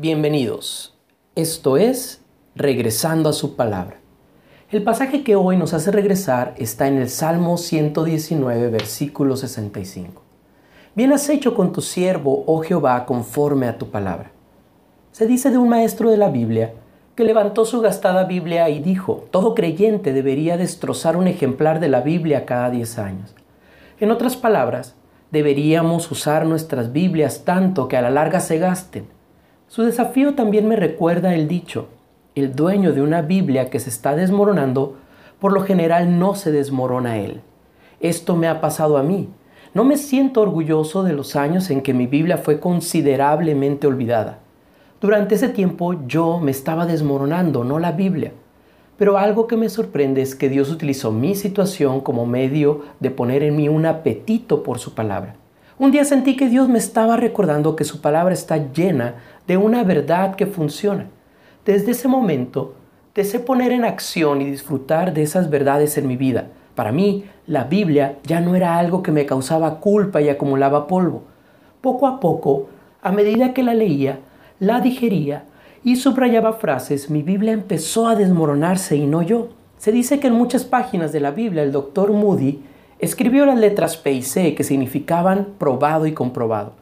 Bienvenidos. Esto es Regresando a su palabra. El pasaje que hoy nos hace regresar está en el Salmo 119, versículo 65. Bien has hecho con tu siervo, oh Jehová, conforme a tu palabra. Se dice de un maestro de la Biblia que levantó su gastada Biblia y dijo, todo creyente debería destrozar un ejemplar de la Biblia cada 10 años. En otras palabras, deberíamos usar nuestras Biblias tanto que a la larga se gasten su desafío también me recuerda el dicho, el dueño de una Biblia que se está desmoronando, por lo general no se desmorona él. Esto me ha pasado a mí. No me siento orgulloso de los años en que mi Biblia fue considerablemente olvidada. Durante ese tiempo yo me estaba desmoronando, no la Biblia. Pero algo que me sorprende es que Dios utilizó mi situación como medio de poner en mí un apetito por su palabra. Un día sentí que Dios me estaba recordando que su palabra está llena de una verdad que funciona. Desde ese momento, deseé poner en acción y disfrutar de esas verdades en mi vida. Para mí, la Biblia ya no era algo que me causaba culpa y acumulaba polvo. Poco a poco, a medida que la leía, la digería y subrayaba frases, mi Biblia empezó a desmoronarse y no yo. Se dice que en muchas páginas de la Biblia el doctor Moody escribió las letras P y C que significaban probado y comprobado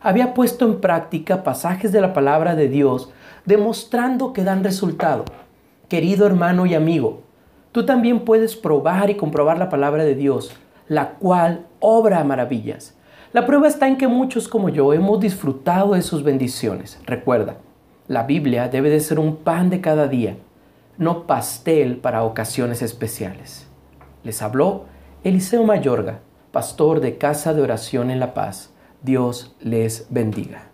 había puesto en práctica pasajes de la palabra de Dios, demostrando que dan resultado. Querido hermano y amigo, tú también puedes probar y comprobar la palabra de Dios, la cual obra maravillas. La prueba está en que muchos como yo hemos disfrutado de sus bendiciones. Recuerda, la Biblia debe de ser un pan de cada día, no pastel para ocasiones especiales. Les habló Eliseo Mayorga, pastor de Casa de Oración en La Paz. Dios les bendiga.